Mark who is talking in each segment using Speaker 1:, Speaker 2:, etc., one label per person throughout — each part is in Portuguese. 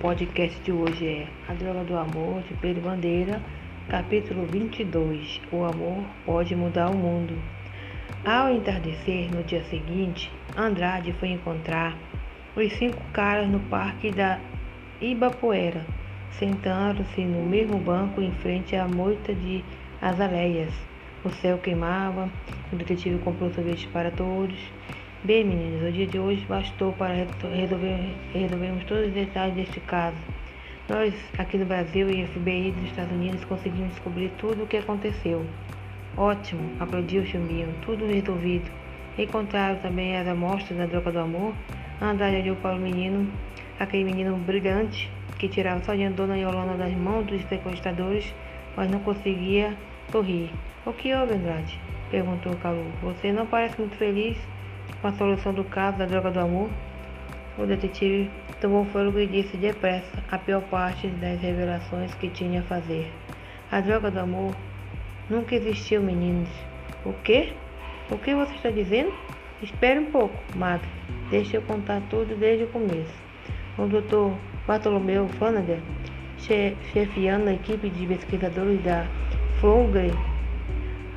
Speaker 1: podcast de hoje é A Droga do Amor, de Pedro Bandeira, capítulo 22. O amor pode mudar o mundo. Ao entardecer no dia seguinte, Andrade foi encontrar os cinco caras no parque da Ibapoera, sentando-se no mesmo banco em frente à moita de azaleias. O céu queimava, o detetive comprou sorvete para todos Bem, meninos, o dia de hoje bastou para resolver, resolvermos todos os detalhes deste caso. Nós, aqui no Brasil e FBI dos Estados Unidos, conseguimos descobrir tudo o que aconteceu. Ótimo, aplaudiu Chumbinho, tudo resolvido. Encontraram também as amostras da droga do amor. Andrade olhou para o menino, aquele menino brilhante, que tirava só de Dona Yolanda das mãos dos sequestradores, mas não conseguia sorrir. O que houve, Andrade? perguntou Calu. Você não parece muito feliz? Com a solução do caso da droga do amor, o detetive tomou fôlego e disse depressa a pior parte das revelações que tinha a fazer. A droga do amor nunca existiu, meninos. O quê? O que você está dizendo? Espere um pouco, Madre. Deixe eu contar tudo desde o começo. O Dr. Bartolomeu Flanagan, chefiando a equipe de pesquisadores da Flowgren,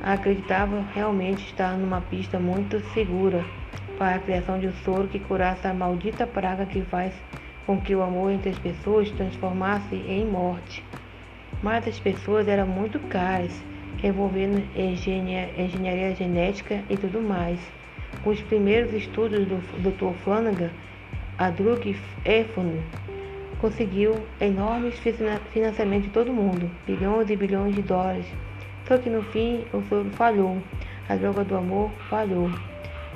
Speaker 1: acreditava realmente estar numa pista muito segura para a criação de um soro que curasse a maldita praga que faz com que o amor entre as pessoas transformasse em morte. Mas as pessoas eram muito caras, envolvendo engenharia genética e tudo mais. Com os primeiros estudos do Dr. Flanagan, a Drug Efron conseguiu enormes financiamentos de todo mundo, bilhões e bilhões de dólares. Só que no fim o soro falhou, a droga do amor falhou.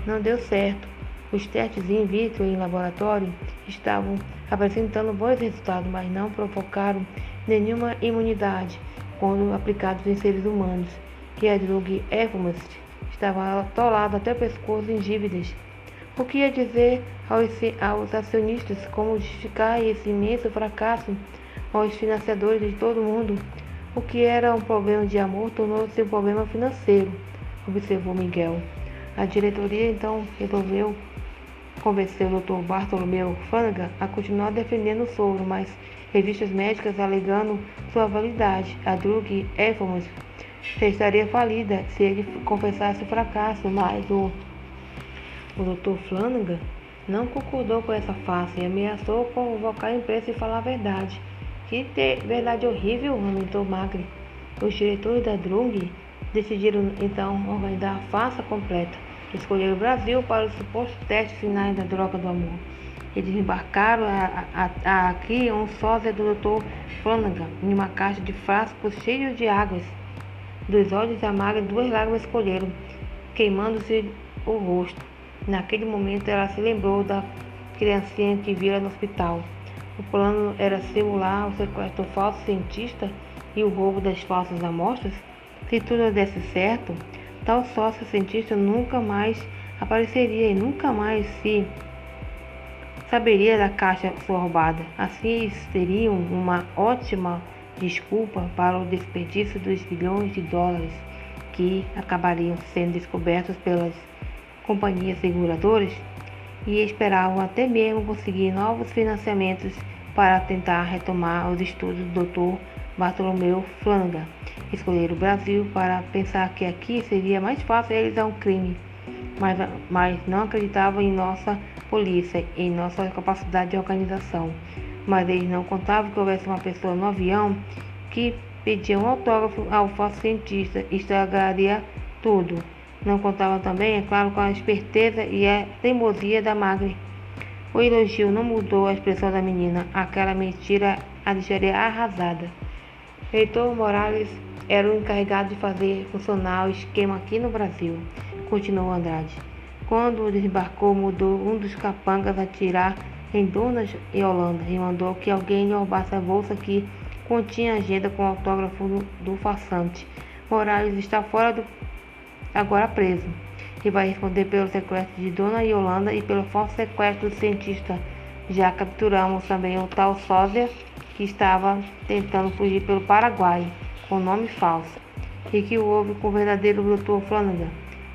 Speaker 1: Não deu certo. Os testes in vitro em laboratório estavam apresentando bons resultados, mas não provocaram nenhuma imunidade quando aplicados em seres humanos. E a drug Evomust estava atolada até o pescoço em dívidas. O que ia dizer aos, aos acionistas como justificar esse imenso fracasso aos financiadores de todo mundo? O que era um problema de amor tornou-se um problema financeiro, observou Miguel. A diretoria então resolveu convencer o Dr. Bartolomeu Flanagan a continuar defendendo o soro, mas revistas médicas alegando sua validade. A drug Efformus estaria falida se ele confessasse o fracasso, mas o, o Dr. Flanagan não concordou com essa face e ameaçou convocar a imprensa e falar a verdade. Que verdade horrível, lamentou Magri. Os diretores da drug decidiram então organizar a farsa completa escolheram o Brasil para os supostos testes finais da droga do amor. Eles embarcaram a, a, a, aqui um sósia do Dr. Flanagan em uma caixa de frascos cheios de águas. Dos olhos amargos, duas lágrimas escolheram, queimando-se o rosto. Naquele momento ela se lembrou da criancinha que vira no hospital. O plano era simular o sequestro falso cientista e o roubo das falsas amostras. Se tudo desse certo, tal sócio cientista nunca mais apareceria e nunca mais se saberia da caixa roubada. Assim, eles teriam uma ótima desculpa para o desperdício dos bilhões de dólares que acabariam sendo descobertos pelas companhias seguradoras e esperavam até mesmo conseguir novos financiamentos para tentar retomar os estudos do Dr. Bartolomeu Flanagan escolher o Brasil para pensar que aqui seria mais fácil realizar um crime, mas, mas não acreditavam em nossa polícia, em nossa capacidade de organização. Mas eles não contavam que houvesse uma pessoa no avião que pedia um autógrafo ao cientista e estragaria tudo. Não contavam também, é claro, com a esperteza e a teimosia da Magre. O elogio não mudou a expressão da menina. Aquela mentira a deixaria arrasada. Heitor Morales era o encarregado de fazer funcionar o esquema aqui no Brasil, continuou Andrade. Quando desembarcou, mudou um dos capangas a tirar em Dona Holanda e mandou que alguém roubasse a bolsa que continha agenda com o autógrafo do, do farsante. Morales está fora do. agora preso. E vai responder pelo sequestro de Dona Yolanda e pelo falso sequestro do cientista. Já capturamos também o tal sósia que estava tentando fugir pelo Paraguai com nome falso, e que houve com o verdadeiro Dr. Flanagan.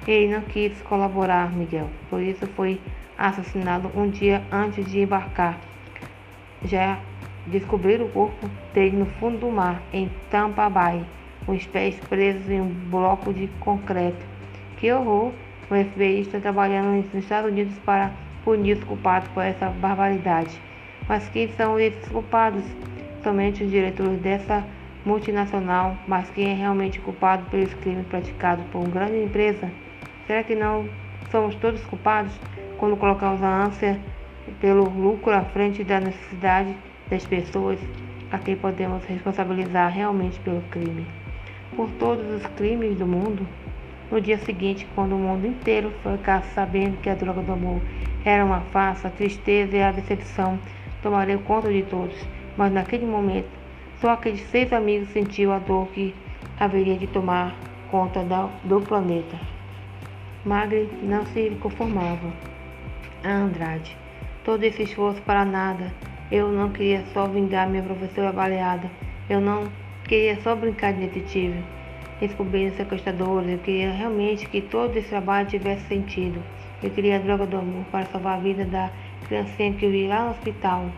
Speaker 1: Ele não quis colaborar, Miguel, por isso foi assassinado um dia antes de embarcar. Já descobriram o corpo dele no fundo do mar, em Tampa Bay, com os pés presos em um bloco de concreto. Que horror! O FBI está trabalhando nos Estados Unidos para punir os culpados por essa barbaridade. Mas quem são esses culpados? Somente os diretores dessa multinacional, mas quem é realmente culpado pelos crimes praticados por uma grande empresa? Será que não somos todos culpados quando colocamos a ânsia pelo lucro à frente da necessidade das pessoas a quem podemos responsabilizar realmente pelo crime? Por todos os crimes do mundo? No dia seguinte, quando o mundo inteiro foi sabendo que a droga do amor era uma farsa, a tristeza e a decepção tomariam conta de todos. Mas naquele momento, só aqueles seis amigos sentiam a dor que haveria de tomar conta do planeta. Magre não se conformava. A Andrade. Todo esse esforço para nada. Eu não queria só vingar minha professora baleada. Eu não queria só brincar de detetive descobrindo sequestradores. Eu queria realmente que todo esse trabalho tivesse sentido. Eu queria a droga do amor para salvar a vida da criancinha que eu vi lá no hospital.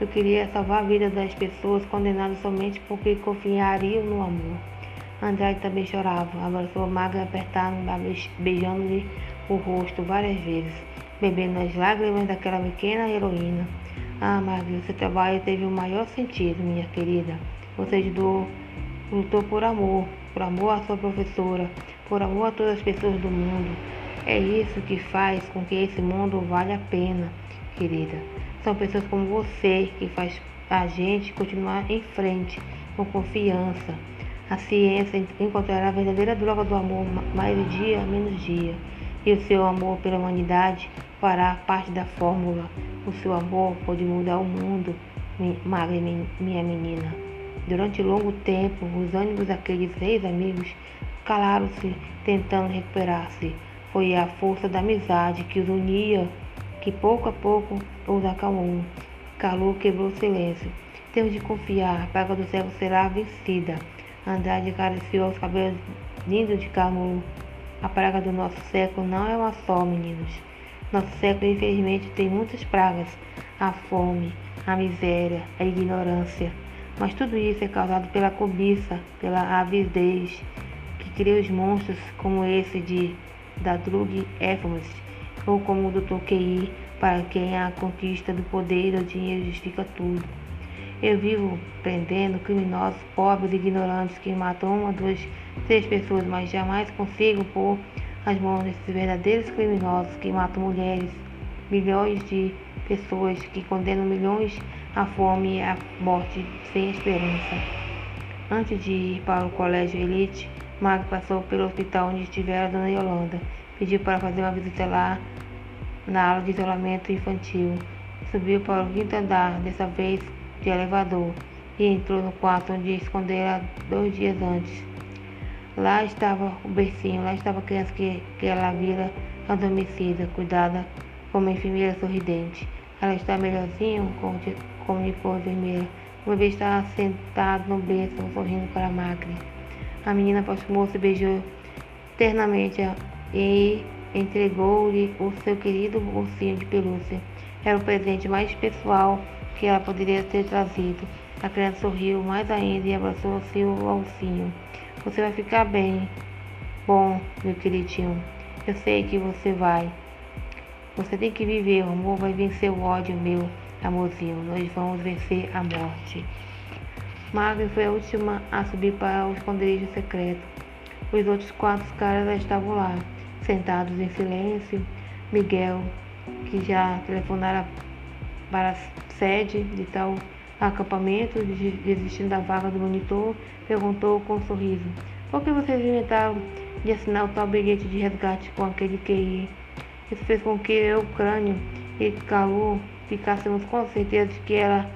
Speaker 1: Eu queria salvar a vida das pessoas condenadas somente porque confiariam no amor. Andrade também chorava, abraçou magra apertando, beijando-lhe o rosto várias vezes, bebendo as lágrimas daquela pequena heroína. Ah, Margarida, seu trabalho teve o maior sentido, minha querida. Você ajudou, lutou por amor, por amor à sua professora, por amor a todas as pessoas do mundo. É isso que faz com que esse mundo vale a pena, querida. São pessoas como você que faz a gente continuar em frente, com confiança. A ciência encontrará a verdadeira droga do amor mais dia menos dia. E o seu amor pela humanidade fará parte da fórmula. O seu amor pode mudar o mundo, minha menina. Durante longo tempo, os ânimos daqueles seis amigos calaram-se, tentando recuperar-se. Foi a força da amizade que os unia, que pouco a pouco os acalmou. Calor quebrou o silêncio. Temos de confiar, a praga do céu será vencida. Andrade acariciou os cabelos lindos de Camu. A praga do nosso século não é uma só, meninos. Nosso século, infelizmente, tem muitas pragas: a fome, a miséria, a ignorância. Mas tudo isso é causado pela cobiça, pela avidez, que cria os monstros como esse de da Drug Efforts, ou como o Dr. QI, para quem a conquista do poder do dinheiro justifica tudo. Eu vivo prendendo criminosos pobres ignorantes que matam uma, duas, três pessoas, mas jamais consigo pôr as mãos nesses verdadeiros criminosos que matam mulheres, milhões de pessoas, que condenam milhões à fome e à morte sem esperança. Antes de ir para o colégio Elite, Mag passou pelo hospital onde estivera a Dona Yolanda. Pediu para fazer uma visita lá na aula de isolamento infantil. Subiu para o quinto andar, dessa vez de elevador, e entrou no quarto onde escondera dois dias antes. Lá estava o bercinho, lá estava a criança que, que ela vira adormecida, cuidada como uma enfermeira sorridente. Ela está melhorzinho? comunicou a enfermeira. O bebê estava sentado no berço, sorrindo para a máquina. A menina aproximou-se e beijou ternamente e entregou-lhe o seu querido ursinho de pelúcia. Era o presente mais pessoal que ela poderia ter trazido. A criança sorriu mais ainda e abraçou seu ursinho. Você vai ficar bem. Bom, meu queridinho, eu sei que você vai. Você tem que viver, o amor vai vencer o ódio, meu amorzinho. Nós vamos vencer a morte. Marvin foi a última a subir para o esconderijo secreto. Os outros quatro caras já estavam lá, sentados em silêncio. Miguel, que já telefonara para a sede de tal acampamento, desistindo da vaga do monitor, perguntou com um sorriso: Por que vocês inventaram de assinar o tal bilhete de resgate com aquele QI? Isso fez com que eu, Crânio e Calu ficássemos com certeza de que, ela,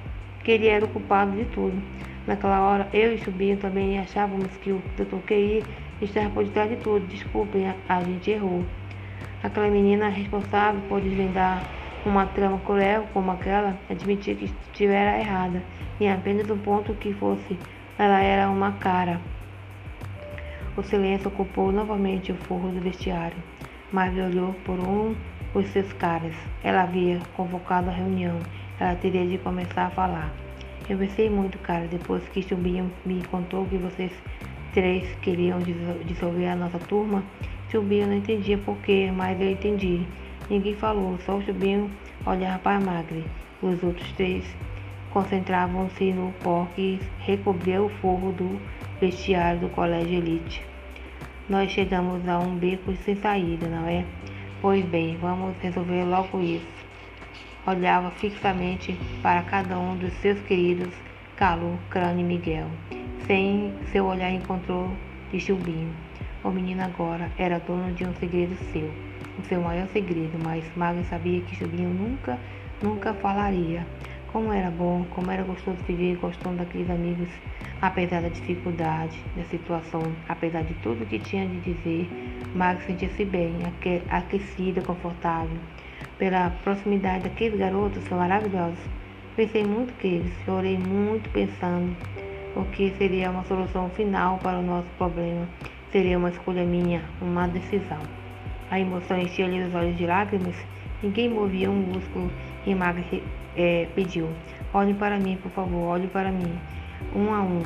Speaker 1: que ele era o culpado de tudo. Naquela hora, eu e Chubinho também achávamos que o Dr. QI estava por detrás de tudo. Desculpem, a, a gente errou. Aquela menina responsável por desvendar uma trama cruel como aquela admitia que estivera errada em apenas um ponto que fosse. Ela era uma cara. O silêncio ocupou novamente o forro do vestiário. Marvel olhou por um dos seus caras. Ela havia convocado a reunião. Ela teria de começar a falar. Eu pensei muito, cara, depois que Chubinho me contou que vocês três queriam dissolver a nossa turma. Chubinho não entendia porquê, mas eu entendi. Ninguém falou, só o Chubinho olhava para Magre. Os outros três concentravam-se no pó que recobria o forro do vestiário do colégio elite. Nós chegamos a um beco sem saída, não é? Pois bem, vamos resolver logo isso. Olhava fixamente para cada um dos seus queridos Calu, Crânio Miguel. Sem seu olhar encontrou de Chubinho. O menino agora era dono de um segredo seu, o seu maior segredo, mas Magno sabia que Chubinho nunca, nunca falaria. Como era bom, como era gostoso viver gostando daqueles amigos, apesar da dificuldade da situação, apesar de tudo que tinha de dizer, Mag sentia-se bem, aquecida, confortável. Pela proximidade daqueles garotos maravilhosos, pensei muito que eles, chorei muito pensando o que seria uma solução final para o nosso problema. Seria uma escolha minha, uma decisão. A emoção enchia-lhe os olhos de lágrimas, ninguém movia um músculo e Mag é, pediu: Olhe para mim, por favor, olhe para mim. Um a um,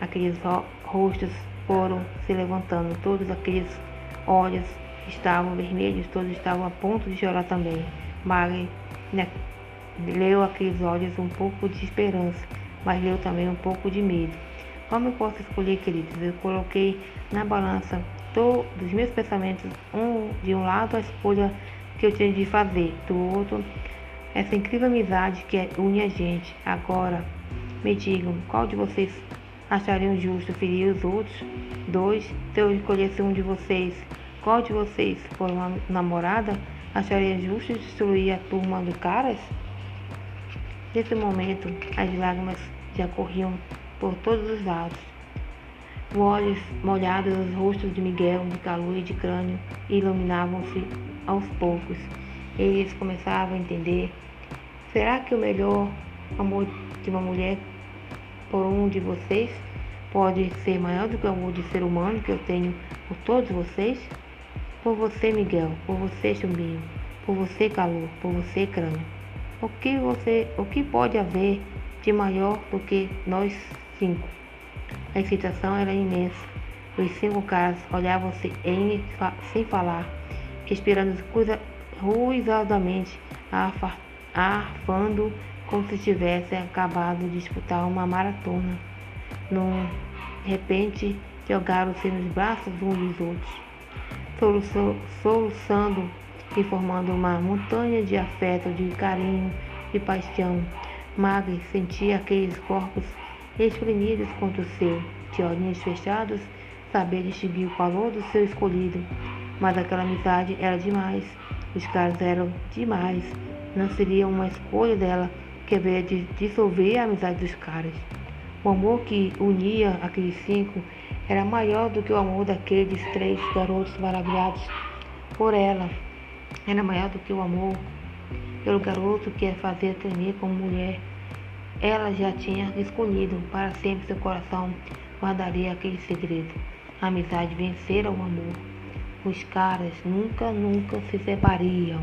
Speaker 1: aqueles rostos foram se levantando, todos aqueles olhos estavam vermelhos, todos estavam a ponto de chorar também. Mari né, leu aqueles olhos um pouco de esperança, mas leu também um pouco de medo. Como eu posso escolher, queridos? Eu coloquei na balança todos os meus pensamentos, um de um lado a escolha que eu tinha de fazer, do outro essa incrível amizade que une a gente. Agora, me digam, qual de vocês achariam justo ferir os outros? Dois, se eu escolhesse um de vocês, qual de vocês, por uma namorada, acharia justo destruir a turma do Caras? Nesse momento, as lágrimas já corriam por todos os lados. Os olhos molhados, os rostos de Miguel, de Calu e de Crânio iluminavam-se aos poucos. Eles começavam a entender. Será que o melhor amor de uma mulher por um de vocês pode ser maior do que o amor de ser humano que eu tenho por todos vocês? Por você, Miguel, por você, Chumbinho, por você, Calor, por você, Crânio. O que você, o que pode haver de maior do que nós cinco? A excitação era imensa. Os cinco caras olhavam-se sem falar, respirando ruidosamente, arfando como se tivesse acabado de disputar uma maratona. Num repente, jogaram-se nos braços uns dos outros, soluçando e formando uma montanha de afeto, de carinho, de paixão. Magri sentia aqueles corpos espremidos contra o seu, de olhinhos fechados, saber distinguir o calor do seu escolhido. Mas aquela amizade era demais. Os caras eram demais. Não seria uma escolha dela que veio de dissolver a amizade dos caras. O amor que unia aqueles cinco era maior do que o amor daqueles três garotos maravilhados por ela. Era maior do que o amor pelo garoto que a fazia tremer como mulher. Ela já tinha escolhido para sempre seu coração guardaria aquele segredo. A amizade vencera o amor. Os caras nunca, nunca se separariam.